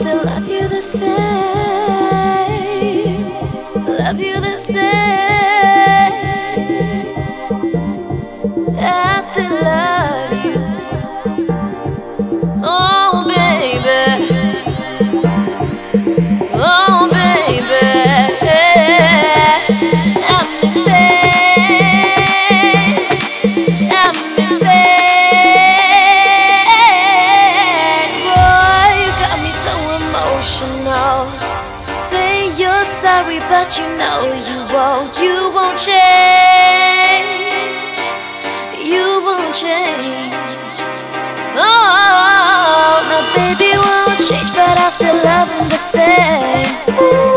still won't change. You won't change. Oh, my baby won't change, but I still love him the same.